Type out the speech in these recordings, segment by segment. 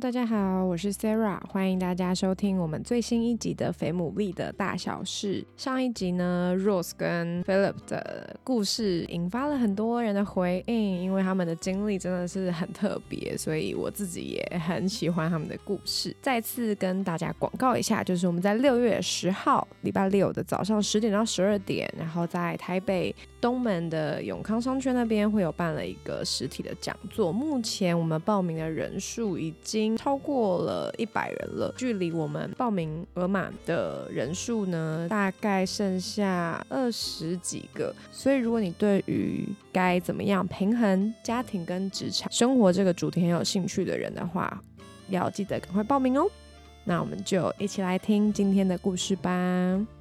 大家好，我是 Sarah，欢迎大家收听我们最新一集的《肥牡蛎的大小事》。上一集呢，Rose 跟 Philip 的故事引发了很多人的回应，因为他们的经历真的是很特别，所以我自己也很喜欢他们的故事。再次跟大家广告一下，就是我们在六月十号礼拜六的早上十点到十二点，然后在台北东门的永康商圈那边会有办了一个实体的讲座。目前我们报名的人数已经超过了一百人了，距离我们报名额满的人数呢，大概剩下二十几个。所以，如果你对于该怎么样平衡家庭跟职场生活这个主题很有兴趣的人的话，要记得赶快报名哦。那我们就一起来听今天的故事吧。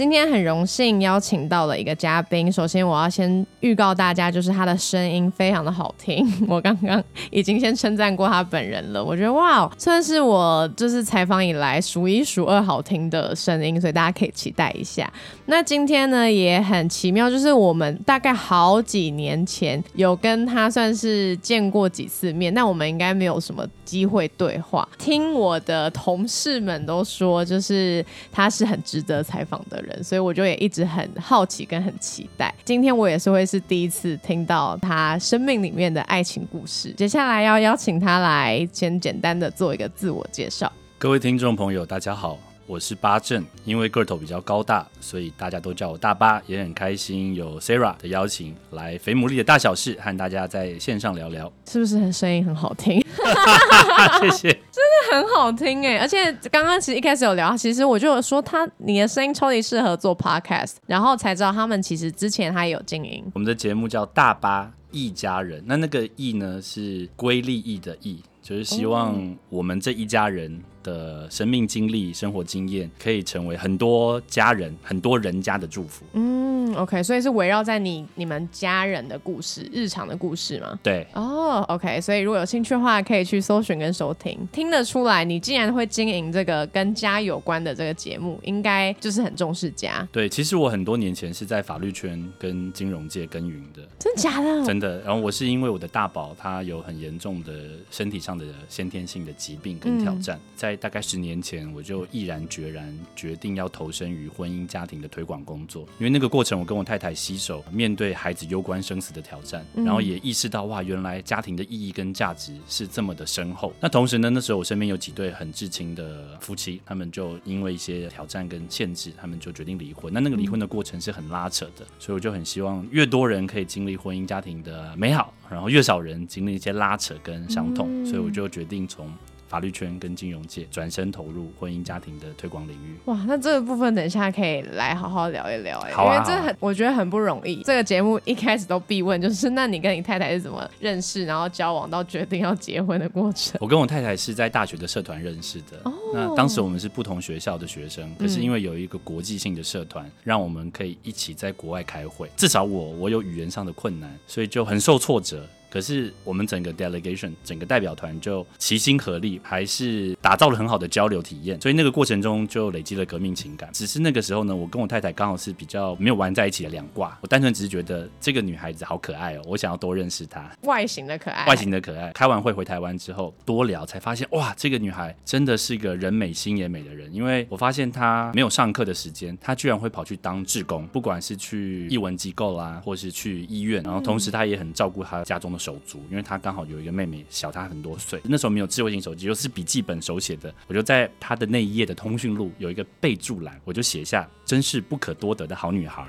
今天很荣幸邀请到了一个嘉宾。首先，我要先预告大家，就是他的声音非常的好听。我刚刚已经先称赞过他本人了，我觉得哇，算是我就是采访以来数一数二好听的声音，所以大家可以期待一下。那今天呢也很奇妙，就是我们大概好几年前有跟他算是见过几次面，但我们应该没有什么机会对话。听我的同事们都说，就是他是很值得采访的。人，所以我就也一直很好奇跟很期待。今天我也是会是第一次听到他生命里面的爱情故事。接下来要邀请他来先简单的做一个自我介绍。各位听众朋友，大家好。我是八正，因为个头比较高大，所以大家都叫我大巴，也很开心有 Sarah 的邀请来肥牡蛎的大小事，和大家在线上聊聊，是不是很声音很好听？谢谢，真的很好听哎！而且刚刚其实一开始有聊，其实我就有说他你的声音超级适合做 podcast，然后才知道他们其实之前他也有经营。我们的节目叫大巴一家人，那那个“呢是归利益的“益”，就是希望我们这一家人。的生命经历、生活经验，可以成为很多家人、很多人家的祝福。嗯，OK，所以是围绕在你、你们家人的故事、日常的故事吗？对。哦，OK，所以如果有兴趣的话，可以去搜寻跟收听。听得出来，你既然会经营这个跟家有关的这个节目，应该就是很重视家。对，其实我很多年前是在法律圈跟金融界耕耘的。真的假的？真的。然后我是因为我的大宝他有很严重的身体上的先天性的疾病跟挑战，在大概十年前，我就毅然决然决定要投身于婚姻家庭的推广工作，因为那个过程，我跟我太太携手面对孩子攸关生死的挑战，然后也意识到哇，原来家庭的意义跟价值是这么的深厚。那同时呢，那时候我身边有几对很至亲的夫妻，他们就因为一些挑战跟限制，他们就决定离婚。那那个离婚的过程是很拉扯的，所以我就很希望越多人可以经历婚姻家庭的美好，然后越少人经历一些拉扯跟伤痛，所以我就决定从。法律圈跟金融界转身投入婚姻家庭的推广领域。哇，那这个部分等一下可以来好好聊一聊哎，因为这很我觉得很不容易。这个节目一开始都必问，就是那你跟你太太是怎么认识，然后交往到决定要结婚的过程？我跟我太太是在大学的社团认识的。哦，那当时我们是不同学校的学生，可是因为有一个国际性的社团，让我们可以一起在国外开会。至少我我有语言上的困难，所以就很受挫折。可是我们整个 delegation 整个代表团就齐心合力，还是打造了很好的交流体验。所以那个过程中就累积了革命情感。只是那个时候呢，我跟我太太刚好是比较没有玩在一起的两卦。我单纯只是觉得这个女孩子好可爱哦，我想要多认识她。外形的可爱，外形的可爱。开完会回台湾之后多聊，才发现哇，这个女孩真的是一个人美心也美的人。因为我发现她没有上课的时间，她居然会跑去当志工，不管是去译文机构啦，或是去医院，然后同时她也很照顾她家中的。手足，因为他刚好有一个妹妹小他很多岁，那时候没有智慧型手机，又是笔记本手写的，我就在他的那一页的通讯录有一个备注栏，我就写下真是不可多得的好女孩，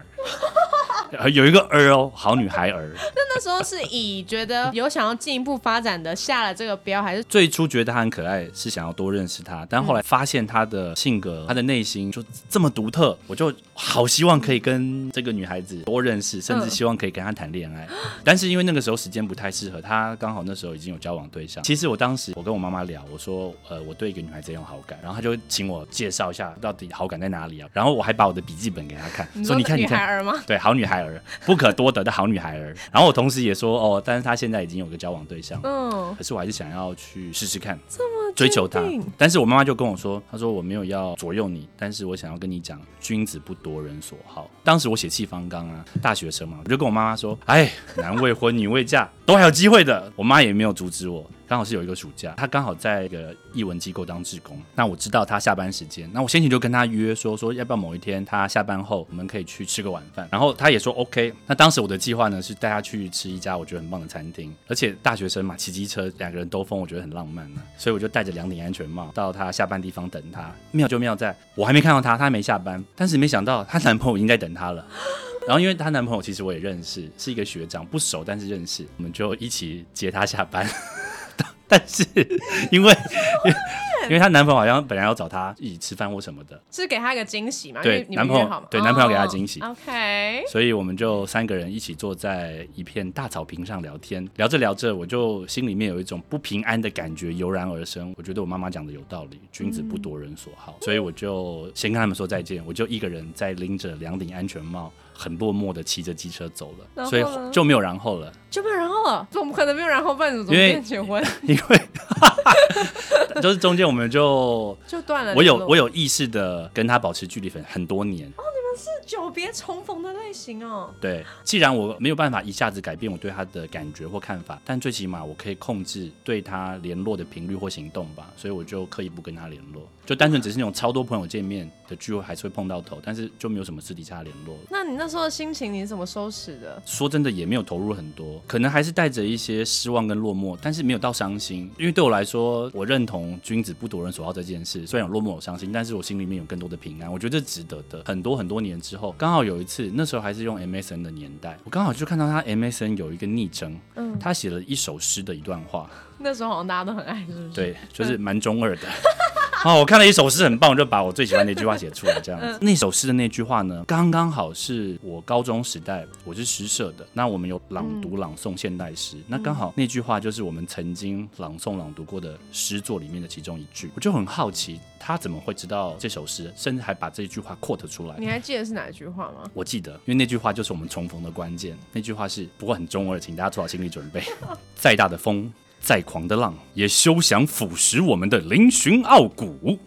有一个儿哦，好女孩儿。那那时候是以觉得有想要进一步发展的下了这个标，还是最初觉得她很可爱，是想要多认识她，但后来发现她的性格、她的内心就这么独特，我就好希望可以跟这个女孩子多认识，甚至希望可以跟她谈恋爱。但是因为那个时候时间不太适合，她刚好那时候已经有交往对象。其实我当时我跟我妈妈聊，我说呃我对一个女孩子有好感，然后她就请我介绍一下到底好感在哪里啊，然后我还把我的笔记本给她看，说你看你看。女孩儿吗？对，好女孩儿，不可多得的好女孩儿。然后我同时也说，哦，但是她现在已经有个交往对象，嗯，可是我还是想要去试试看，这么追求她。但是我妈妈就跟我说，她说我没有要左右你，但是我想要跟你讲，君子不夺人所好。当时我血气方刚啊，大学生嘛，我就跟我妈妈说，哎，男未婚女未嫁，都还有机会的。我妈也没有阻止我。刚好是有一个暑假，他刚好在一个译文机构当志工。那我知道他下班时间，那我先前就跟他约说说要不要某一天他下班后我们可以去吃个晚饭。然后他也说 OK。那当时我的计划呢是带他去吃一家我觉得很棒的餐厅，而且大学生嘛骑机车两个人兜风，我觉得很浪漫呢。所以我就戴着两顶安全帽到他下班地方等他。妙就妙在我还没看到他，他还没下班，但是没想到她男朋友已经在等她了。然后因为她男朋友其实我也认识，是一个学长，不熟但是认识，我们就一起接她下班。但是 因为因为她男朋友好像本来要找她一起吃饭或什么的，是给她一个惊喜嘛？对男朋友对男朋友给他哦惊喜 OK，所以我们就三个人一起坐在一片大草坪上聊天，聊着聊着，我就心里面有一种不平安的感觉油然而生。我觉得我妈妈讲的有道理，君子不夺人所好，所以我就先跟他们说再见，我就一个人在拎着两顶安全帽，很落寞的骑着机车走了，所以就没有然后了。就没有然后了，怎么可能没有然后？不然怎么因为变结婚 因为 就是中间我们就就断了？我有我有意识的跟他保持距离很很多年。是久别重逢的类型哦。对，既然我没有办法一下子改变我对他的感觉或看法，但最起码我可以控制对他联络的频率或行动吧，所以我就刻意不跟他联络，就单纯只是那种超多朋友见面的聚会还是会碰到头，但是就没有什么私底下联络。那你那时候的心情你是怎么收拾的？说真的，也没有投入很多，可能还是带着一些失望跟落寞，但是没有到伤心。因为对我来说，我认同君子不夺人所好这件事，虽然有落寞有伤心，但是我心里面有更多的平安，我觉得这值得的。很多很多年之后，刚好有一次，那时候还是用 MSN 的年代，我刚好就看到他 MSN 有一个昵称，嗯，他写了一首诗的一段话，那时候好像大家都很爱，是不是？对，就是蛮中二的。哦，我看了一首诗很棒，我就把我最喜欢的一句话写出来，这样子。那首诗的那句话呢，刚刚好是我高中时代，我是诗社的，那我们有朗读朗诵现代诗，那刚好那句话就是我们曾经朗诵朗读过的诗作里面的其中一句，我就很好奇他怎么会知道这首诗，甚至还把这句话 quote 出来。你还记得是哪一句话吗？我记得，因为那句话就是我们重逢的关键。那句话是，不过很中二，请大家做好心理准备。再大的风，再狂的浪，也休想腐蚀我们的嶙峋傲骨。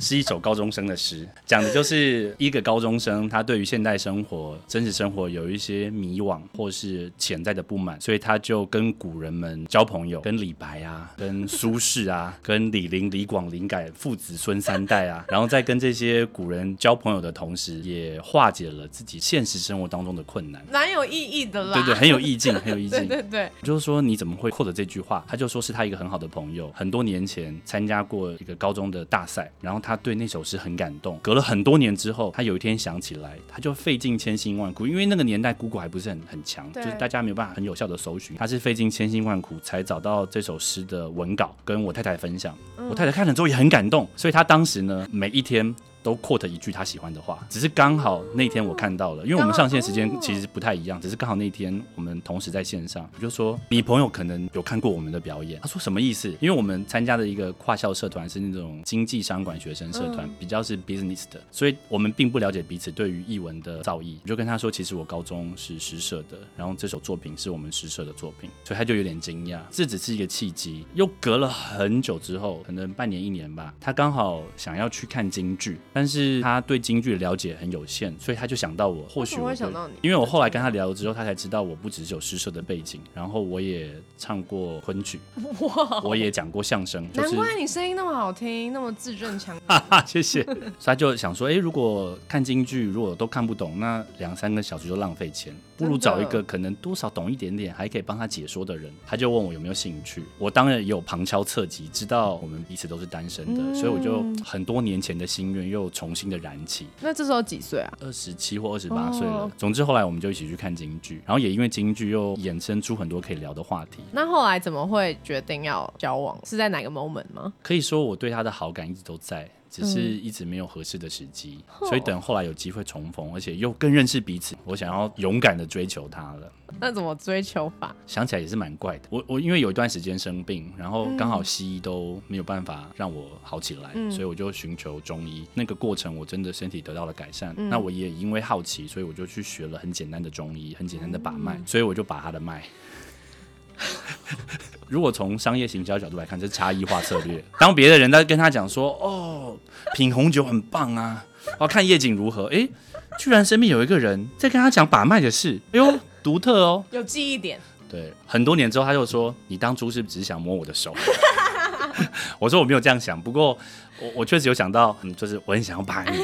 是一首高中生的诗，讲的就是一个高中生，他对于现代生活、真实生活有一些迷惘或是潜在的不满，所以他就跟古人们交朋友，跟李白啊、跟苏轼啊、跟李陵、李广、林改父子孙三代啊，然后在跟这些古人交朋友的同时，也化解了自己现实生活当中的困难。蛮有意义的啦。对对，很有意境，很有意境。对对对，就是说你怎么会获得这句话？他就说是他一个很好的朋友，很多年前参加过一个高中的大赛，然后他对那首诗很感动。隔了很多年之后，他有一天想起来，他就费尽千辛万苦，因为那个年代 Google 还不是很很强，就是大家没有办法很有效的搜寻。他是费尽千辛万苦才找到这首诗的文稿，跟我太太分享。我太太看了之后也很感动，所以他当时呢，每一天。都 quote 一句他喜欢的话，只是刚好那天我看到了，因为我们上线时间其实不太一样，只是刚好那天我们同时在线上，我就说你朋友可能有看过我们的表演，他说什么意思？因为我们参加的一个跨校社团是那种经济商管学生社团，比较是 business 的，所以我们并不了解彼此对于译文的造诣。我就跟他说，其实我高中是诗社的，然后这首作品是我们诗社的作品，所以他就有点惊讶，这只是一个契机。又隔了很久之后，可能半年一年吧，他刚好想要去看京剧，但是他对京剧的了解很有限，所以他就想到我，或许会想到你因为我后来跟他聊了之后，他才知道我不只是有诗社的背景，然后我也唱过昆曲，哇，我也讲过相声，就是难怪你声音那么好听，那么字正腔圆。哈哈，谢谢。所以他就想说，哎，如果看京剧如果都看不懂，那两三个小时就浪费钱，不如找一个可能多少懂一点点，还可以帮他解说的人。他就问我有没有兴趣，我当然也有旁敲侧击，知道我们彼此都是单身的，嗯所以我就很多年前的心愿又又重新的燃起。那这时候几岁啊？二十七或二十八岁了。哦总之后来我们就一起去看京剧，然后也因为京剧又衍生出很多可以聊的话题。那后来怎么会决定要交往？是在哪个 moment 吗？可以说我对他的好感一直都在，只是嗯一直没有合适的时机。哦所以等后来有机会重逢，而且又更认识彼此，我想要勇敢的追求他了。那怎么追求法？想起来也是蛮怪的。我我因为有一段时间生病，然后刚嗯好西医都没有办法让我好起来，嗯所以我就寻求中医。那个过程我真的身体得到了改善。嗯那我也因为好奇，所以我就去学了很简单的中医，很简单的把脉，嗯所以我就把他的脉。如果从商业行销角度来看，这是差异化策略。当别的人在跟他讲说：“哦，品红酒很棒啊，我要看夜景如何。”诶，居然身边有一个人在跟他讲把脉的事，哎呦，独特哦。有记忆点，对，很多年之后，他就说：“你当初是不是只是想摸我的手？” 我说：“我没有这样想，不过我我确实有想到，嗯，就是我很想要把你。”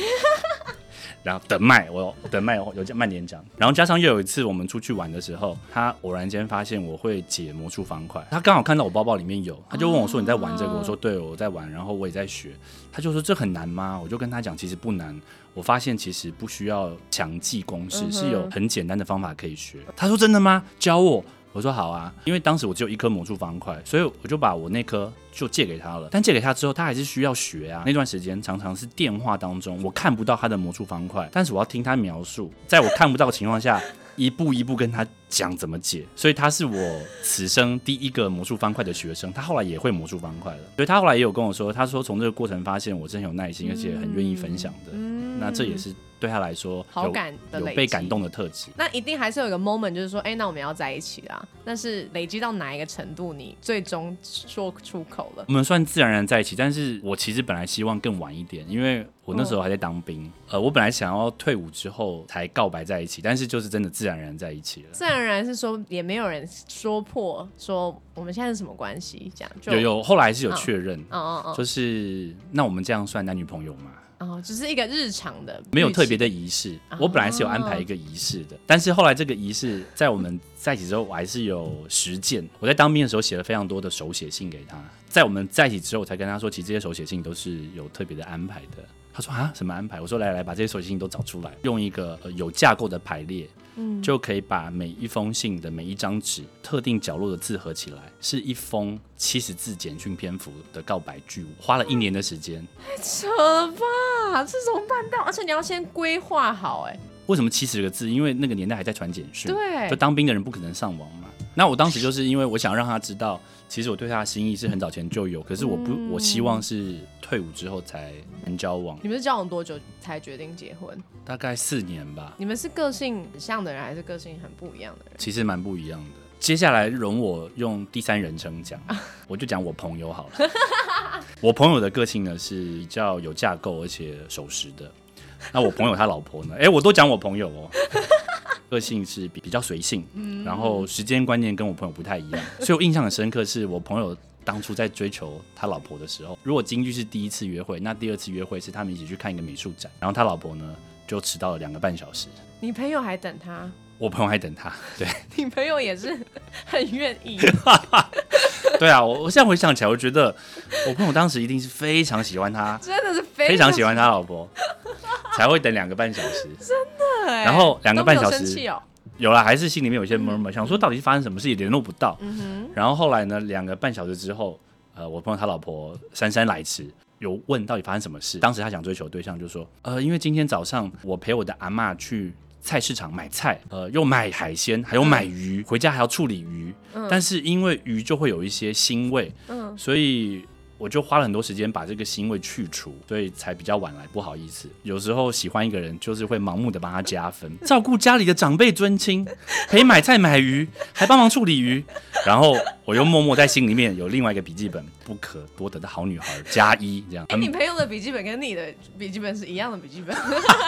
然后等麦，我等麦有叫慢点讲，然后加上又有一次我们出去玩的时候，他偶然间发现我会解魔术方块，他刚好看到我包包里面有，他就问我说：“你在玩这个？”哦我说：“对，我在玩，然后我也在学。”他就说：“这很难吗？”我就跟他讲：“其实不难。”我发现其实不需要强记公式，是有很简单的方法可以学。他说：“真的吗？教我。”我说好啊，因为当时我只有一颗魔术方块，所以我就把我那颗就借给他了。但借给他之后，他还是需要学啊。那段时间常常是电话当中，我看不到他的魔术方块，但是我要听他描述，在我看不到的情况下，一步一步跟他讲怎么解。所以他是我此生第一个魔术方块的学生，他后来也会魔术方块了。所以他后来也有跟我说，他说从这个过程发现我是很有耐心，而且很愿意分享的。嗯那这也是对他来说好感的有被感动的特质。那一定还是有一个 moment，就是说，哎、那我们要在一起啦。但是累积到哪一个程度，你最终说出口了？我们算自然而然在一起，但是我其实本来希望更晚一点，因为我那时候还在当兵。呃，我本来想要退伍之后才告白在一起，但是就是真的自然而然在一起了。自然而然是说，也没有人说破说我们现在是什么关系，这样就有有，后来是有确认，哦哦哦就是那我们这样算男女朋友吗？哦，只是一个日常的，没有特别的仪式，哦我本来是有安排一个仪式的，但是后来这个仪式在我们在一起之后，我还是有实践。我在当兵的时候写了非常多的手写信给他，在我们在一起之后，我才跟他说，其实这些手写信都是有特别的安排的。他说啊，什么安排？我说来来，把这些手写信都找出来，用一个、呃、有架构的排列，嗯就可以把每一封信的每一张纸特定角落的字合起来，是一封七十字简讯篇幅的告白句。我花了一年的时间。太扯了吧？这怎么办到？而且你要先规划好、哎，为什么七十个字？因为那个年代还在传简讯，对就当兵的人不可能上网嘛。那我当时就是因为我想让他知道，其实我对他的心意是很早前就有，可是我不，嗯我希望是退伍之后才能交往，你们是交往多久才决定结婚？大概四年吧，你们是个性很像的人，还是个性很不一样的人？其实蛮不一样的。接下来容我用第三人称讲，我就讲我朋友好了。我朋友的个性呢是比较有架构而且守时的。那我朋友他老婆呢？哎、我都讲我朋友哦。个性是比比较随性，然后时间观念跟我朋友不太一样，所以我印象很深刻。是我朋友当初在追求他老婆的时候，如果京剧是第一次约会，那第二次约会是他们一起去看一个美术展，然后他老婆呢就迟到了两个半小时，你朋友还等他，我朋友还等他。对，你朋友也是很愿意。对啊，我我现在回想起来，我觉得我朋友当时一定是非常喜欢他，真的是非非常喜欢他老婆，才会等两个半小时。对，然后两个半小时有了，还是心里面有一些 murmur，、想说到底是发生什么事也联络不到。嗯，然后后来呢，两个半小时之后，呃，我朋友他老婆姗姗来迟，有问到底发生什么事。当时他想追求的对象就说，呃，因为今天早上我陪我的阿嬷去菜市场买菜，呃，又买海鲜，还有买鱼，回家还要处理鱼。嗯。但是因为鱼就会有一些腥味，嗯，所以我就花了很多时间把这个腥味去除，所以才比较晚来。不好意思，有时候喜欢一个人，就是会盲目的帮他加分，照顾家里的长辈尊亲，陪买菜买鱼，还帮忙处理鱼。然后我又默默在心里面有另外一个笔记本，不可多得的好女孩加一这样。哎、你朋友的笔记本跟你的笔记本是一样的笔记本，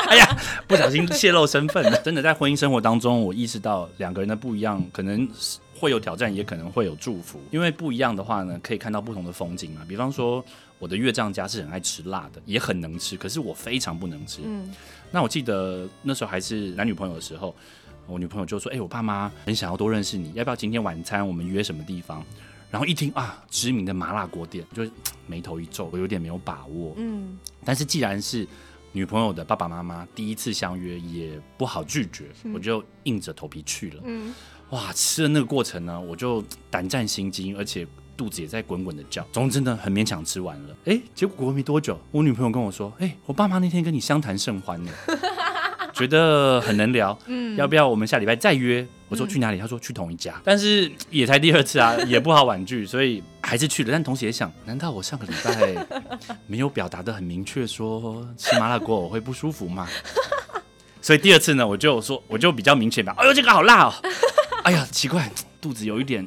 哎呀，不小心泄露身份了。真的在婚姻生活当中，我意识到两个人的不一样，可能是会有挑战，也可能会有祝福。因为不一样的话呢，可以看到不同的风景嘛。比方说，我的岳丈家是很爱吃辣的，也很能吃，可是我非常不能吃。嗯，那我记得那时候还是男女朋友的时候，我女朋友就说：“哎、我爸妈很想要多认识你，要不要今天晚餐我们约什么地方？”然后一听啊，知名的麻辣锅店，就眉头一皱，我有点没有把握。嗯，但是既然是女朋友的爸爸妈妈第一次相约，也不好拒绝，我就硬着头皮去了。嗯，哇，吃的那个过程呢，我就胆战心惊，而且肚子也在滚滚的叫，总之真的很勉强吃完了。哎，结果过没多久，我女朋友跟我说：“哎，我爸妈那天跟你相谈甚欢呢，觉得很能聊，嗯，要不要我们下礼拜再约？”我说去哪里？他说去同一家，但是也才第二次啊，也不好婉拒，所以还是去了。但同时也想，难道我上个礼拜 没有表达的很明确，说吃麻辣锅我会不舒服吗？所以第二次呢，我就说，我就比较明确吧。哎呦，这个好辣哦！哎呀，奇怪，肚子有一点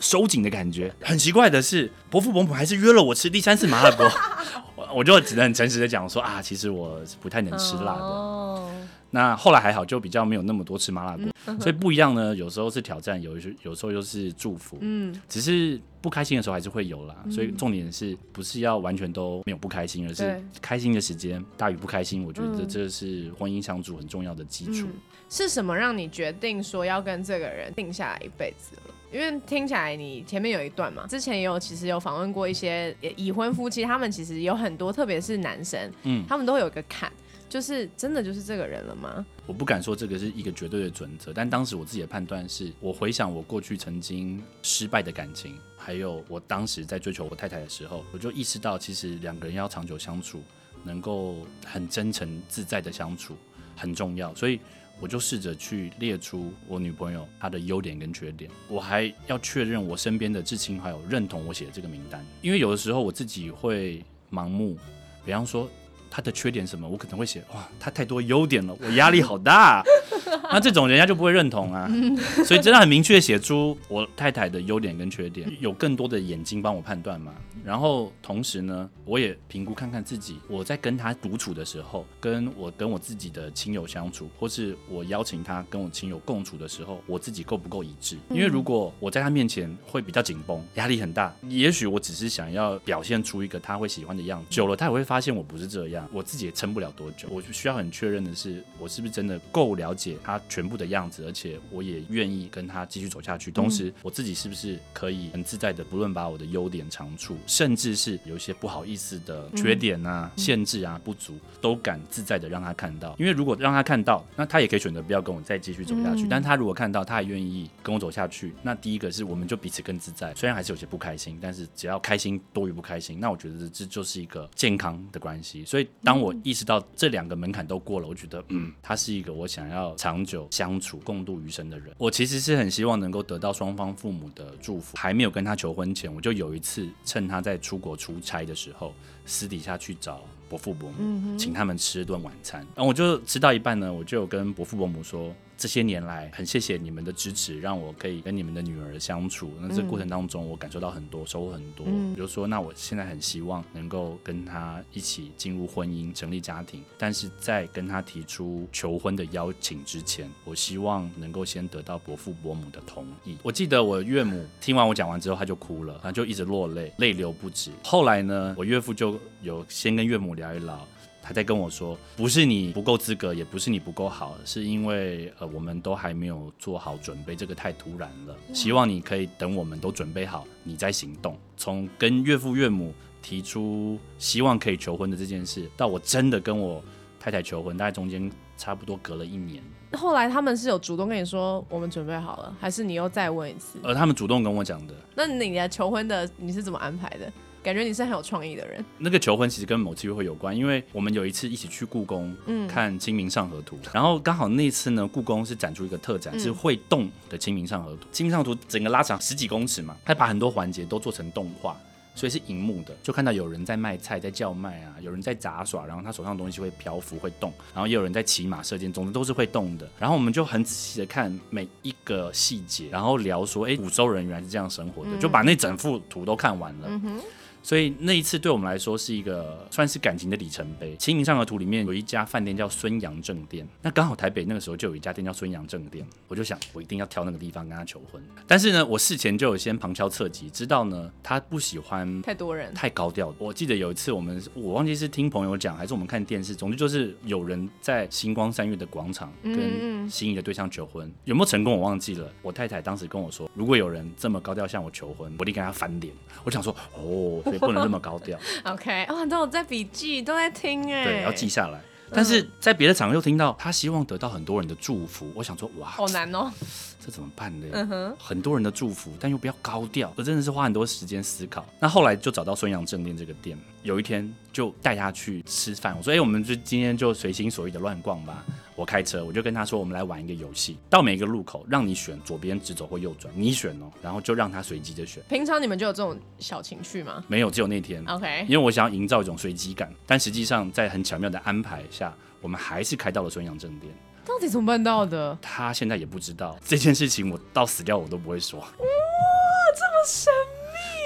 收紧的感觉。很奇怪的是，伯父伯母还是约了我吃第三次麻辣锅，我我就只能很诚实的讲说啊，其实我不太能吃辣的。哦那后来还好，就比较没有那么多吃麻辣锅，所以不一样呢。有时候是挑战，有时有时候又是祝福。嗯，只是不开心的时候还是会有啦。所以重点是不是要完全都没有不开心，而是开心的时间大于不开心。我觉得这是婚姻相处很重要的基础。是什么让你决定说要跟这个人定下来一辈子了？因为听起来你前面有一段嘛，之前也有其实有访问过一些已婚夫妻，他们其实有很多，特别是男生，嗯，他们都有一个坎。就是真的就是这个人了吗？我不敢说这个是一个绝对的准则，但当时我自己的判断是，我回想我过去曾经失败的感情，还有我当时在追求我太太的时候，我就意识到，其实两个人要长久相处，能够很真诚自在的相处很重要，所以我就试着去列出我女朋友她的优点跟缺点，我还要确认我身边的至亲好友认同我写的这个名单，因为有的时候我自己会盲目，比方说。他的缺点什么？我可能会写哇，他太多优点了，我压力好大。那这种人家就不会认同啊。所以真的很明确写出我太太的优点跟缺点，有更多的眼睛帮我判断嘛。然后同时呢，我也评估看看自己，我在跟他独处的时候，跟我跟我自己的亲友相处，或是我邀请他跟我亲友共处的时候，我自己够不够一致？因为如果我在他面前会比较紧绷，压力很大，也许我只是想要表现出一个他会喜欢的样子，久了他也会发现我不是这样。我自己也撑不了多久，我就需要很确认的是，我是不是真的够了解他全部的样子，而且我也愿意跟他继续走下去。同时，我自己是不是可以很自在的，不论把我的优点长处，甚至是有一些不好意思的缺点啊、限制啊、不足，都敢自在的让他看到。因为如果让他看到，那他也可以选择不要跟我再继续走下去。但他如果看到，他还愿意跟我走下去，那第一个是我们就彼此更自在。虽然还是有些不开心，但是只要开心多于不开心，那我觉得这就是一个健康的关系。所以。当我意识到这两个门槛都过了，我觉得，嗯，他是一个我想要长久相处、共度余生的人。我其实是很希望能够得到双方父母的祝福。还没有跟他求婚前，我就有一次趁他在出国出差的时候，私底下去找伯父伯母，请他们吃顿晚餐。然后我就吃到一半呢，我就跟伯父伯母说。这些年来，很谢谢你们的支持，让我可以跟你们的女儿相处。那这过程当中，我感受到很多，收获很多。比如说，那我现在很希望能够跟她一起进入婚姻，成立家庭。但是在跟她提出求婚的邀请之前，我希望能够先得到伯父伯母的同意。我记得我岳母听完我讲完之后，她就哭了，然后就一直落泪，泪流不止。后来呢，我岳父就有先跟岳母聊一聊。他在跟我说，不是你不够资格，也不是你不够好，是因为呃，我们都还没有做好准备，这个太突然了。希望你可以等我们都准备好，你再行动。从跟岳父岳母提出希望可以求婚的这件事，到我真的跟我太太求婚，大概中间差不多隔了一年。后来他们是有主动跟你说我们准备好了，还是你又再问一次？呃，他们主动跟我讲的。那你的求婚的你是怎么安排的？感觉你是很有创意的人。那个求婚其实跟某次约会有关，因为我们有一次一起去故宫看《清明上河图》，然后刚好那次呢，故宫是展出一个特展，是会动的《清明上河图》。《清明上河图》整个拉长十几公尺嘛，他把很多环节都做成动画，所以是荧幕的，就看到有人在卖菜，在叫卖啊，有人在杂耍，然后他手上的东西会漂浮会动，然后也有人在骑马射箭，总之都是会动的。然后我们就很仔细的看每一个细节，然后聊说，哎，古周人原来是这样生活的，就把那整幅图都看完了。所以那一次对我们来说是一个算是感情的里程碑。清明上河图里面有一家饭店叫孙杨正店，那刚好台北那个时候就有一家店叫孙杨正店，我就想我一定要挑那个地方跟他求婚。但是呢，我事前就有先旁敲侧击，知道呢他不喜欢太多人、太高调。我记得有一次我们我忘记是听朋友讲还是我们看电视，总之就是有人在星光三月的广场跟心仪的对象求婚，有没有成功我忘记了。我太太当时跟我说，如果有人这么高调向我求婚，我一定跟他翻脸。我想说哦。所以不能那么高调。OK，哦，都有在笔记，都在听哎，对，要记下来。但是在别的场合又听到他希望得到很多人的祝福，我想说哇，好难哦。这怎么办呢？很多人的祝福，但又不要高调，我真的是花很多时间思考。那后来就找到孙杨正店这个店，有一天就带他去吃饭。我说：“哎、我们就今天就随心所欲的乱逛吧。”我开车，我就跟他说：“我们来玩一个游戏，到每一个路口让你选左边直走或右转，你选哦，然后就让他随机的选。平常你们就有这种小情绪吗没有，只有那天，？OK，因为我想要营造一种随机感，但实际上在很巧妙的安排下，我们还是开到了孙杨正店。到底怎么办到的？他现在也不知道这件事情，我到死掉我都不会说。哇，这么神秘，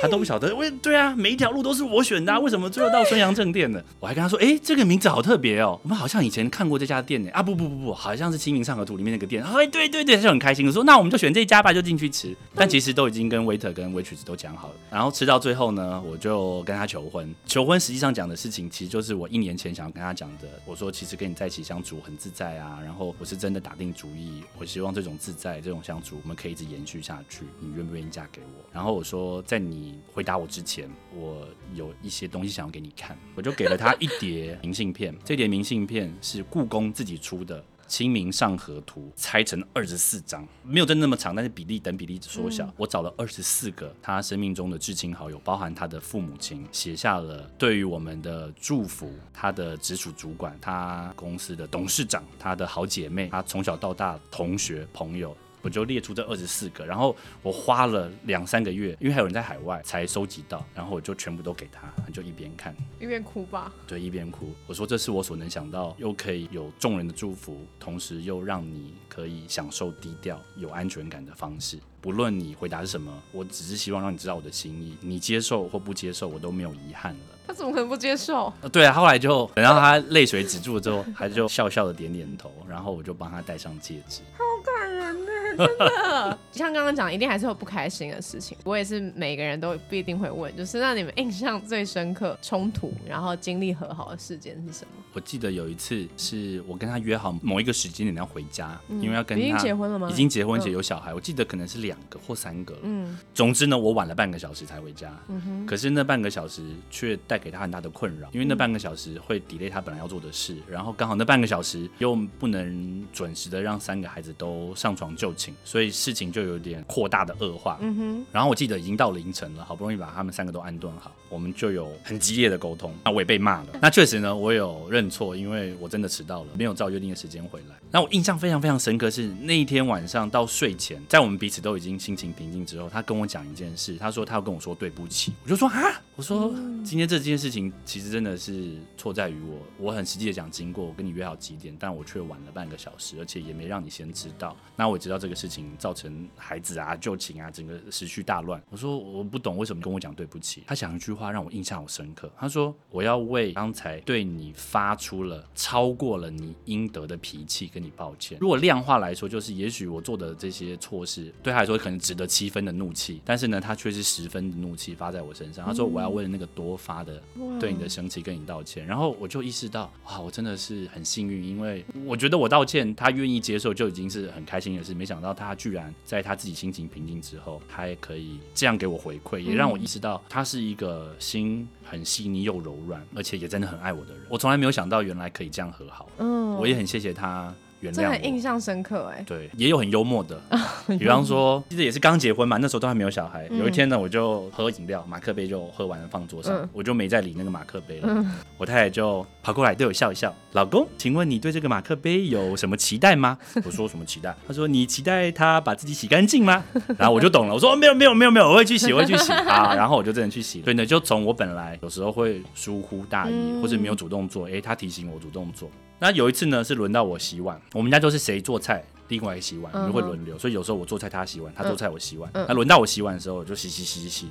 他都不晓得。为对啊，每一条路都是我选的、啊，为什么最后到孙杨正店呢？我还跟他说，哎、这个名字好特别哦，我们好像以前看过这家店呢。啊，不不不不，好像是《清明上河图》里面那个店。哎，对对对，他就很开心的说，那我们就选这家吧，就进去吃。但其实都已经跟 waiter 跟 waitress 都讲好了。然后吃到最后呢，我就跟他求婚。求婚实际上讲的事情，其实就是我一年前想要跟他讲的。我说，其实跟你在一起相处很自在啊，然后我是真的打定主意，我希望这种自在、这种相处，我们可以一直延续下去。你愿不愿意嫁给我？然后我说，在你回答我之前，我有一些东西想要给你看，我就给了他一叠明信片。这叠明信片是故宫自己出的。《清明上河图》拆成二十四张，没有真的那么长，但是比例等比例缩小。我找了二十四个他生命中的至亲好友，包含他的父母亲，写下了对于我们的祝福。他的直属主管，他公司的董事长，他的好姐妹，他从小到大同学朋友。我就列出这二十四个，然后我花了两三个月，因为还有人在海外才收集到，然后我就全部都给他，他就一边看，一边哭吧。对，一边哭。我说这是我所能想到，又可以有众人的祝福，同时又让你可以享受低调、有安全感的方式。不论你回答是什么，我只是希望让你知道我的心意，你接受或不接受，我都没有遗憾了。他怎么可能不接受？呃 对啊，后来就等到他泪水止住了之后，他就笑笑的点点头，然后我就帮他戴上戒指。好感人呢，真的。像刚刚讲，一定还是有不开心的事情。我也是每个人都不一定会问，就是让你们印象最深刻、冲突，然后经历和好的事件是什么？我记得有一次是我跟他约好某一个时间点要回家，因为要跟他嗯已经结婚了吗？已经结婚嗯且有小孩，我记得可能是两个或三个了。嗯总之呢，我晚了半个小时才回家。嗯哼，可是那半个小时却带给他很大的困扰，因为那半个小时会 delay 他本来要做的事，然后刚好那半个小时又不能准时的让三个孩子都上床就寝，所以事情就有点扩大的恶化。嗯哼，然后我记得已经到凌晨了，好不容易把他们三个都安顿好，我们就有很激烈的沟通。那我也被骂了。那确实呢，我有认错，因为我真的迟到了，没有照约定的时间回来。那我印象非常非常深刻是那一天晚上到睡前，在我们彼此都已经心情平静之后，他跟我讲一件事，他说他要跟我说对不起，我就说啊，我说今天这件事情其实真的是错在于我，我很实际的讲经过，我跟你约好几点，但我却晚了半个小时，而且也没让你先知道。那我知道这个事情造成孩子啊、旧情啊，整个时序大乱。我说我不懂为什么跟我讲对不起。他讲一句话让我印象好深刻，他说我要为刚才对你发出了超过了你应得的脾气跟你抱歉。如果量化来说，就是也许我做的这些错事对他来说可能值得七分的怒气，但是呢，他却是十分的怒气发在我身上。他说我要为了那个多发的对你的生气跟你道歉。然后我就意识到，哇，我真的是很幸运，因为我觉得我道歉，他愿意接受就已经是很开心的是。没想到他居然在他自己心情平静之后，他也可以这样给我回馈，也让我意识到他是一个心很细腻又柔软，而且也真的很爱我的人。我从来没有想到原来可以这样和好，嗯，我也很谢谢他原真的谅我。很印象深刻哎。对，也有很幽默的，比方说，记得也是刚结婚嘛，那时候都还没有小孩。嗯有一天呢，我就喝饮料，马克杯就喝完了放桌上，嗯我就没再理那个马克杯了。我太太就跑过来对我笑一笑，老公，请问你对这个马克杯有什么期待吗？我说什么期待？他说你期待他把自己洗干净吗？然后我就懂了，我说、哦、没有没有没有没有，我会去洗，我会去洗啊。然后我就真的去洗。所以呢，就从我本来有时候会疏忽大意，嗯或者没有主动做，诶，他提醒我主动做。那有一次呢，是轮到我洗碗，我们家就是谁做菜，另外一个洗碗，我们就会轮流，所以有时候我做菜他洗碗，他做菜我洗碗。嗯。那轮到我洗碗的时候，我就洗洗洗洗洗，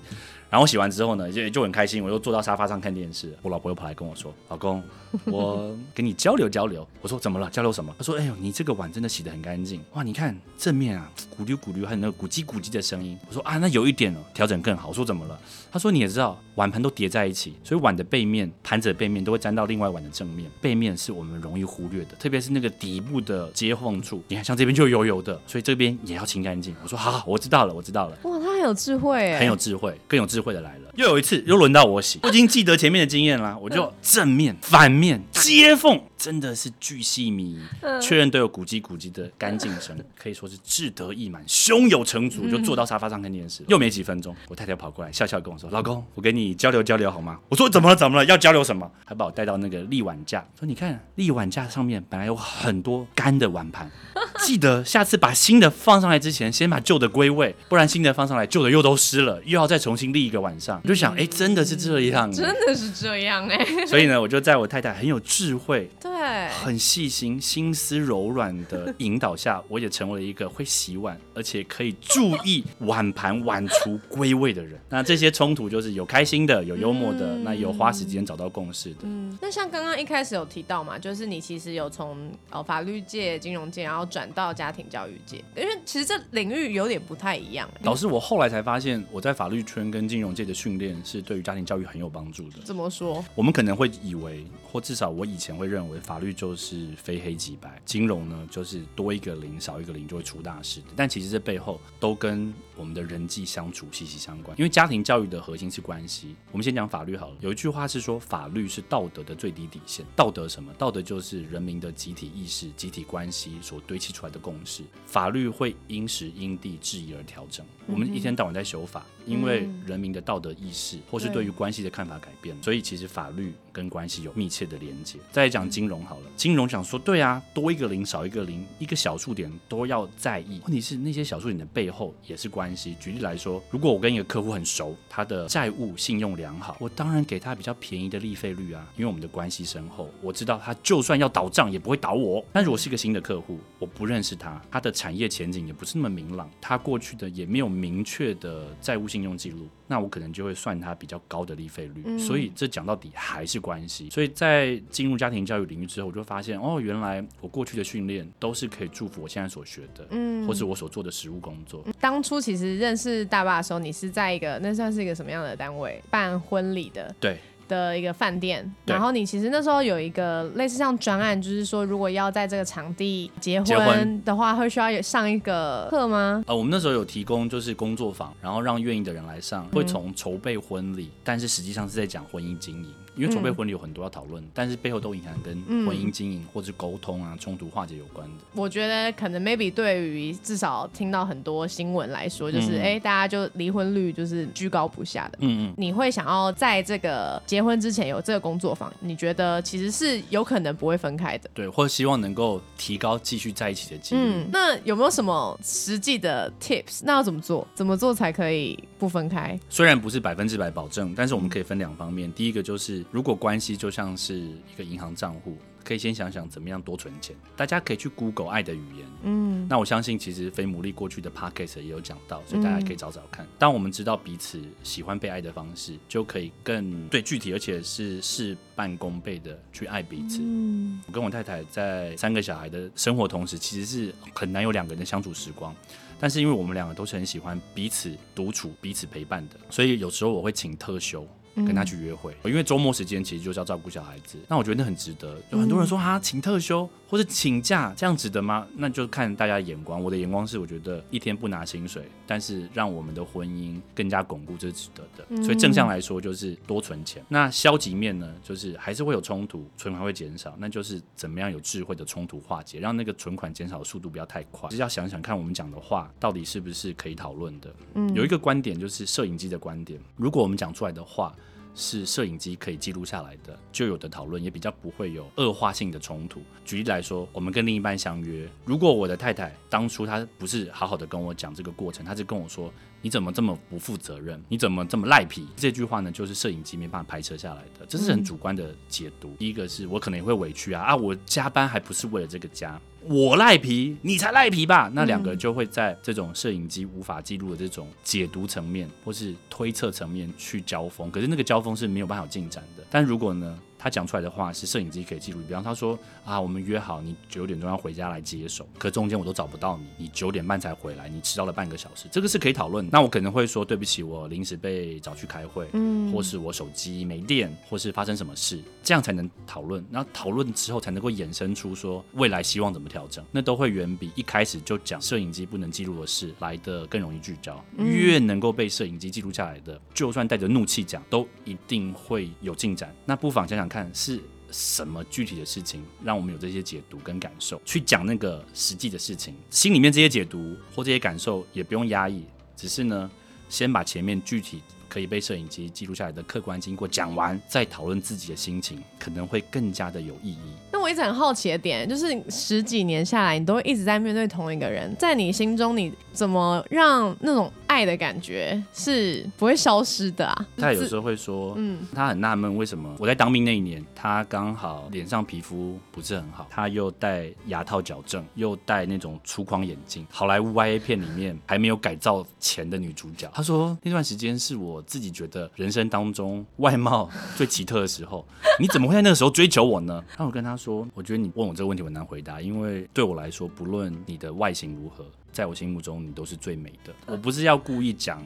然后洗完之后呢，就就很开心，我又坐到沙发上看电视。我老婆又跑来跟我说：“老公，我 跟你交流交流。”我说：“怎么了？交流什么？”他说：“哎呦，你这个碗真的洗得很干净，哇！你看正面啊咕溜咕溜，还有那个咕叽咕叽的声音。我说啊，那有一点哦，调整更好。我说怎么了？他说你也知道，碗盘都叠在一起，所以碗的背面、盘子的背面都会沾到另外碗的正面，背面是我们容易忽略的，特别是那个底部的接缝处。你看，像这边就油油的，所以这边也要清干净。我说好，我知道了，我知道了。哇，他很有智慧，很有智慧，更有智会的来了。又有一次，又轮到我洗，我已经记得前面的经验了，我就正面、反面、接缝，真的是巨细靡遗，确认都有咕叽咕叽的干净声，可以说是志得意满、胸有成竹，就坐到沙发上看电视。又没几分钟，我太太跑过来，笑笑跟我说：“老公，我跟你交流交流好吗？”我说：“怎么了？怎么了？要交流什么？”还把我带到那个立碗架，说：“你看，立碗架上面本来有很多干的碗盘，记得下次把新的放上来之前，先把旧的归位，不然新的放上来，旧的又都湿了，又要再重新立一个晚上。”我就想，哎，真的是这样，真的是这样哎。所以呢，我就在我太太很有智慧、对，很细心、心思柔软的引导下，我也成为了一个会洗碗，而且可以注意碗盘碗橱归位的人。那这些冲突就是有开心的，有幽默的，那有花时间找到共识的。嗯，那像刚刚一开始有提到嘛，就是你其实有从呃法律界、金融界，然后转到家庭教育界，因为其实这领域有点不太一样。老师我后来才发现，我在法律圈跟金融界的训练是对于家庭教育很有帮助的。怎么说？我们可能会以为，或至少我以前会认为，法律就是非黑即白，金融呢就是多一个零少一个零就会出大事的。但其实这背后都跟我们的人际相处息息相关。因为家庭教育的核心是关系。我们先讲法律好了。有一句话是说，法律是道德的最低底线。道德什么？道德就是人民的集体意识、集体关系所堆砌出来的共识。法律会因时因地制宜而调整。我们一天到晚在修法，因为人民的道德意识或是对于关系的看法改变，所以其实法律跟关系有密切的连接。再讲金好了，金融想说对啊，多一个零少一个零，一个小数点都要在意。问题是那些小数点的背后也是关系。举例来说，如果我跟一个客户很熟，他的债务信用良好，我当然给他比较便宜的利费率啊，因为我们的关系深厚，我知道他就算要倒账也不会倒我。但如果是一个新的客户，我不认识他，他的产业前景也不是那么明朗，他过去的也没有明确的债务信用记录，那我可能就会算他比较高的利费率。所以这讲到底还是关系。所以在进入家庭教育领域之后，我就发现哦，原来我过去的训练都是可以祝福我现在所学的，嗯，或是我所做的实务工作。当初其实认识大爸的时候，你是在一个那算是一个什么样的单位办婚礼的？对。的一个饭店，然后你其实那时候有一个类似像专案，就是说如果要在这个场地结婚的话，会需要上一个课吗？呃，我们那时候有提供就是工作坊，然后让愿意的人来上，会从筹备婚礼，但是实际上是在讲婚姻经营。因为筹备婚礼有很多要讨论，但是背后都隐含跟婚姻经营或者沟通啊、冲突化解有关的。我觉得可能 maybe 对于至少听到很多新闻来说，就是哎，大家就离婚率就是居高不下的。嗯嗯，你会想要在这个结婚之前有这个工作坊？你觉得其实是有可能不会分开的？对，或者希望能够提高继续在一起的几率。嗯，那有没有什么实际的 tips？那要怎么做？怎么做才可以不分开？虽然不是百分之百保证，但是我们可以分两方面。第一个就是。如果关系就像是一个银行账户，可以先想想怎么样多存钱。大家可以去 Google 爱的语言，嗯，那我相信其实菲姆利过去的 Podcast 也有讲到，所以大家可以找找看。当我们知道彼此喜欢被爱的方式，就可以更对具体而且是事半功倍的去爱彼此。嗯，我跟我太太在三个小孩的生活同时，其实是很难有两个人的相处时光。但是因为我们两个都是很喜欢彼此独处、彼此陪伴的，所以有时候我会请特休。跟他去约会，因为周末时间其实就是要照顾小孩子，那我觉得那很值得。有很多人说哈，请特休或者请假，这样值得吗？那就看大家的眼光。我的眼光是，我觉得一天不拿薪水，但是让我们的婚姻更加巩固，这是值得的。所以正向来说，就是多存钱。那消极面呢，就是还是会有冲突，存款会减少，那就是怎么样有智慧的冲突化解，让那个存款减少的速度不要太快。是要想想看，我们讲的话到底是不是可以讨论的。嗯，有一个观点就是摄影机的观点，如果我们讲出来的话。是摄影机可以记录下来的，就有的讨论也比较不会有恶化性的冲突。举例来说，我们跟另一半相约，如果我的太太当初她不是好好的跟我讲这个过程，她是跟我说。你怎么这么不负责任？你怎么这么赖皮？这句话呢，就是摄影机没办法拍摄下来的，这是很主观的解读。第一个是我可能也会委屈啊啊！我加班还不是为了这个家，我赖皮，你才赖皮吧？那两个就会在这种摄影机无法记录的这种解读层面或是推测层面去交锋，可是那个交锋是没有办法进展的。但如果呢？他讲出来的话是摄影机可以记录。比方他说啊，我们约好你九点钟要回家来接手，可中间我都找不到你，你九点半才回来，你迟到了半个小时，这个是可以讨论。那我可能会说对不起，我临时被找去开会，嗯，或是我手机没电，或是发生什么事，这样才能讨论。然后讨论之后才能够衍生出说未来希望怎么调整，那都会远比一开始就讲摄影机不能记录的事来的更容易聚焦。越能够被摄影机记录下来的，就算带着怒气讲，都一定会有进展。那不妨想想看，是什么具体的事情让我们有这些解读跟感受，去讲那个实际的事情。心里面这些解读或这些感受也不用压抑，只是呢，先把前面具体可以被摄影机记录下来的客观经过讲完，再讨论自己的心情，可能会更加的有意义。那我一直很好奇的点，就是十几年下来，你都会一直在面对同一个人，在你心中，你怎么让那种爱的感觉是不会消失的啊？他有时候会说，嗯，他很纳闷为什么我在当兵那一年，他刚好脸上皮肤不是很好，他又戴牙套矫正，又戴那种粗框眼镜，好莱坞 YA 片里面还没有改造前的女主角。他说那段时间是我自己觉得人生当中外貌最奇特的时候，你怎么会在那个时候追求我呢？那我跟他说，我觉得你问我这个问题很难回答，因为对我来说，不论你的外形如何，在我心目中你都是最美的。我不是要故意讲。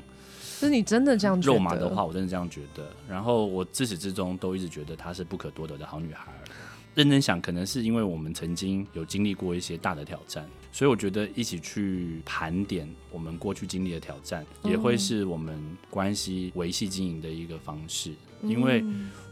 是你真的这样肉麻的话，我真的这样觉得。然后我自始至终都一直觉得她是不可多得的好女孩。认真想，可能是因为我们曾经有经历过一些大的挑战，所以我觉得一起去盘点我们过去经历的挑战，也会是我们关系维系经营的一个方式。因为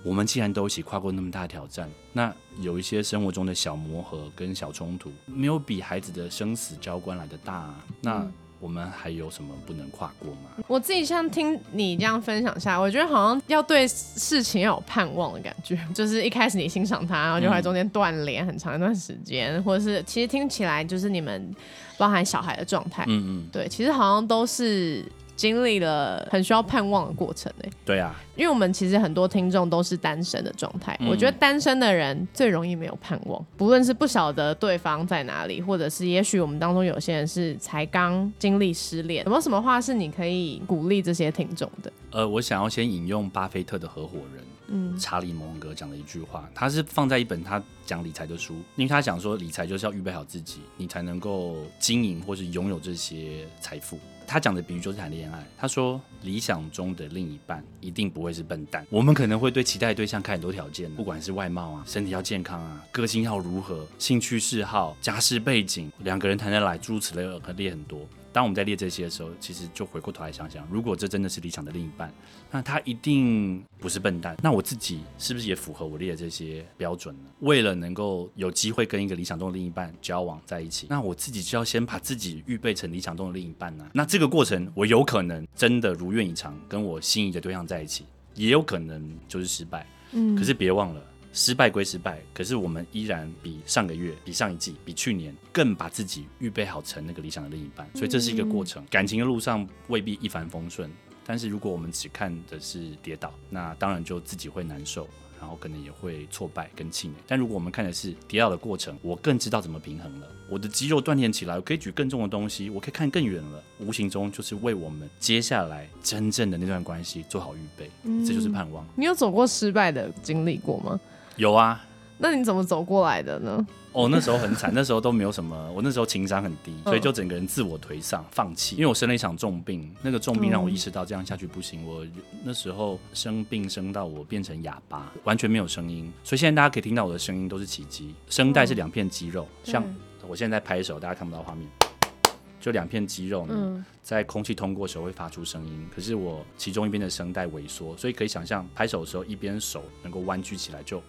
我们既然都一起跨过那么大的挑战，那有一些生活中的小磨合跟小冲突，没有比孩子的生死交关来的大。那我们还有什么不能跨过吗？我自己像听你这样分享下来，我觉得好像要对事情要有盼望的感觉。就是一开始你欣赏他，然后就会中间断联很长一段时间，或者是其实听起来就是你们包含小孩的状态，嗯嗯，对，其实好像都是。经历了很需要盼望的过程诶，对啊，因为我们其实很多听众都是单身的状态，我觉得单身的人最容易没有盼望，不论是不晓得对方在哪里，或者是也许我们当中有些人是才刚经历失恋，有没有什么话是你可以鼓励这些听众的？呃，我想要先引用巴菲特的合伙人，嗯，查理蒙格讲的一句话，他是放在一本他讲理财的书，因为他讲说理财就是要预备好自己，你才能够经营或是拥有这些财富。他讲的比喻就是谈恋爱。他说，理想中的另一半一定不会是笨蛋。我们可能会对期待对象开很多条件，不管是外貌啊、身体要健康啊、个性要如何、兴趣嗜好、家世背景，两个人谈得来，诸如此类，可列很多。当我们在列这些的时候，其实就回过头来想想，如果这真的是理想的另一半，那他一定不是笨蛋。那我自己是不是也符合我列的这些标准呢？为了能够有机会跟一个理想中的另一半交往在一起，那我自己就要先把自己预备成理想中的另一半呢？那这个过程，我有可能真的如愿以偿跟我心仪的对象在一起，也有可能就是失败。嗯，可是别忘了。失败归失败，可是我们依然比上个月、比上一季、比去年更把自己预备好成那个理想的另一半，所以这是一个过程。感情的路上未必一帆风顺，但是如果我们只看的是跌倒，那当然就自己会难受，然后可能也会挫败跟气馁。但如果我们看的是跌倒的过程，我更知道怎么平衡了。我的肌肉锻炼起来，我可以举更重的东西，我可以看更远了。无形中就是为我们接下来真正的那段关系做好预备，这就是盼望。你有走过失败的经历过吗？有啊，那你怎么走过来的呢？哦，那时候很惨，那时候都没有什么，我那时候情商很低，所以就整个人自我颓丧、放弃。因为我生了一场重病，那个重病让我意识到这样下去不行。我那时候生病生到我变成哑巴，完全没有声音。所以现在大家可以听到我的声音都是奇迹。声带是两片肌肉，像我现在在拍手，大家看不到画面，就两片肌肉呢，在空气通过时候会发出声音。可是我其中一边的声带萎缩，所以可以想象拍手的时候，一边手能够弯曲起来就。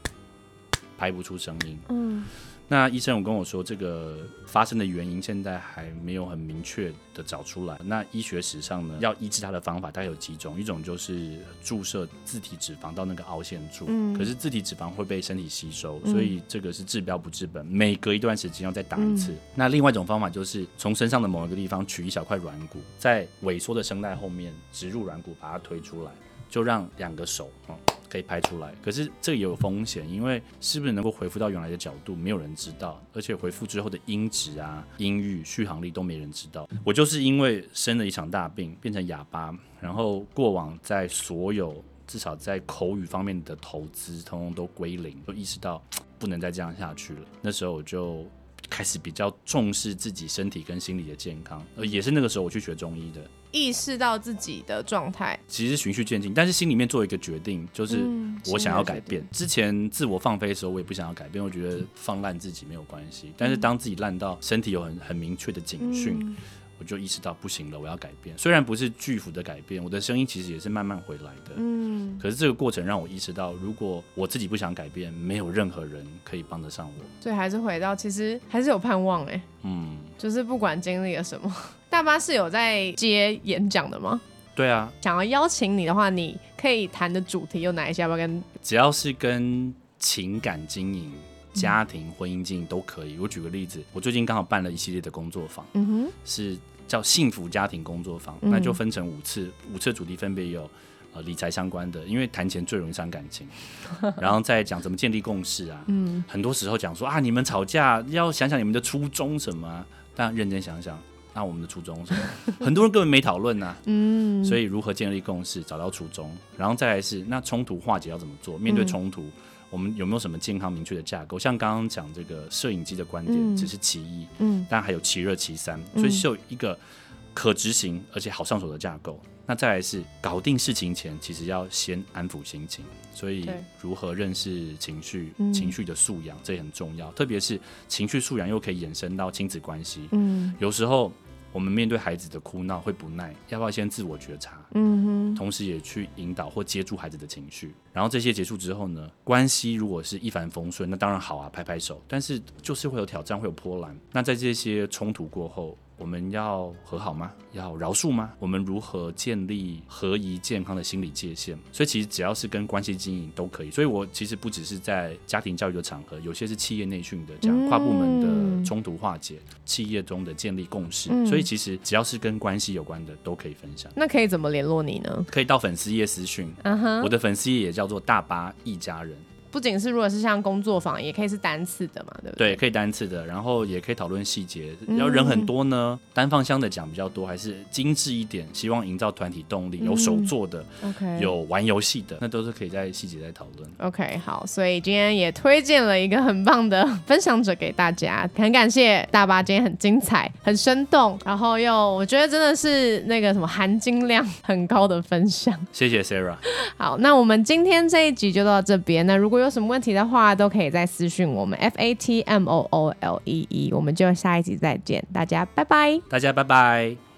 拍不出声音。嗯，那医生有跟我说，这个发生的原因现在还没有很明确的找出来。那医学史上呢，要医治它的方法大概有几种，一种就是注射自体脂肪到那个凹陷处。嗯，可是自体脂肪会被身体吸收，所以这个是治标不治本，每隔一段时间要再打一次。那另外一种方法就是从身上的某一个地方取一小块软骨，在萎缩的声带后面植入软骨，把它推出来，就让两个手啊。可以拍出来，可是这也有风险，因为是不是能够恢复到原来的角度，没有人知道，而且恢复之后的音质啊、音域、续航力都没人知道。我就是因为生了一场大病，变成哑巴，然后过往在所有至少在口语方面的投资，通通都归零，就意识到不能再这样下去了。那时候我就开始比较重视自己身体跟心理的健康，呃，也是那个时候我去学中医的。意识到自己的状态，其实循序渐进，但是心里面做一个决定，就是嗯我想要改变。之前自我放飞的时候，我也不想要改变，我觉得放烂自己没有关系。但是当自己烂到身体有很很明确的警讯，嗯我就意识到不行了，我要改变。虽然不是巨幅的改变，我的声音其实也是慢慢回来的。嗯，可是这个过程让我意识到，如果我自己不想改变，没有任何人可以帮得上我。所以还是回到，其实还是有盼望哎、嗯，就是不管经历了什么，大巴是有在接演讲的吗？对啊，想要邀请你的话，你可以谈的主题有哪一些？要不要跟？只要是跟情感经营、家庭、婚姻经营都可以。我举个例子，我最近刚好办了一系列的工作坊，嗯哼，是叫幸福家庭工作坊，嗯那就分成五次，五次主题分别有。呃，理财相关的，因为谈钱最容易伤感情，然后再讲怎么建立共识啊。嗯，很多时候讲说啊，你们吵架要想想你们的初衷什么、啊，但认真想想，那我们的初衷是什么？很多人根本没讨论呐。嗯，所以如何建立共识，找到初衷，然后再来是那冲突化解要怎么做？面对冲突，我们有没有什么健康明确的架构？像刚刚讲这个摄影机的观点，嗯只是其一，嗯但还有其二、其三，嗯所以是有一个可执行而且好上手的架构。那再来是搞定事情前，其实要先安抚心情，所以如何认识情绪、嗯情绪的素养，这也很重要。特别是情绪素养又可以衍生到亲子关系。嗯有时候我们面对孩子的哭闹会不耐，要不要先自我觉察？嗯哼，同时也去引导或接住孩子的情绪。然后这些结束之后呢，关系如果是一帆风顺，那当然好啊，拍拍手。但是就是会有挑战，会有波澜。那在这些冲突过后，我们要和好吗？要饶恕吗？我们如何建立合宜健康的心理界限？所以其实只要是跟关系经营都可以。所以我其实不只是在家庭教育的场合，有些是企业内训的，讲跨部门的冲突化解，企业中的建立共识。嗯所以其实只要是跟关系有关的都可以分享。那可以怎么联络你呢？可以到粉丝页私讯，我，的粉丝页也叫叫做大巴一家人，不仅是如果是像工作坊，也可以是单次的嘛，对不对，对？可以单次的，然后也可以讨论细节。嗯要人很多呢，单方向的讲比较多，还是精致一点？希望营造团体动力，有手做的，OK，有玩游戏的，那都是可以在细节再讨论。OK，好，所以今天也推荐了一个很棒的分享者给大家，很感谢大巴今天很精彩、很生动，然后又我觉得真的是那个什么含金量很高的分享。谢谢 Sarah，好，那我们今天这一集就到这边。那如果有有什么问题的话，都可以在私信我们 F A T M O O L E E，我们就下一集再见，大家拜拜。大家拜拜。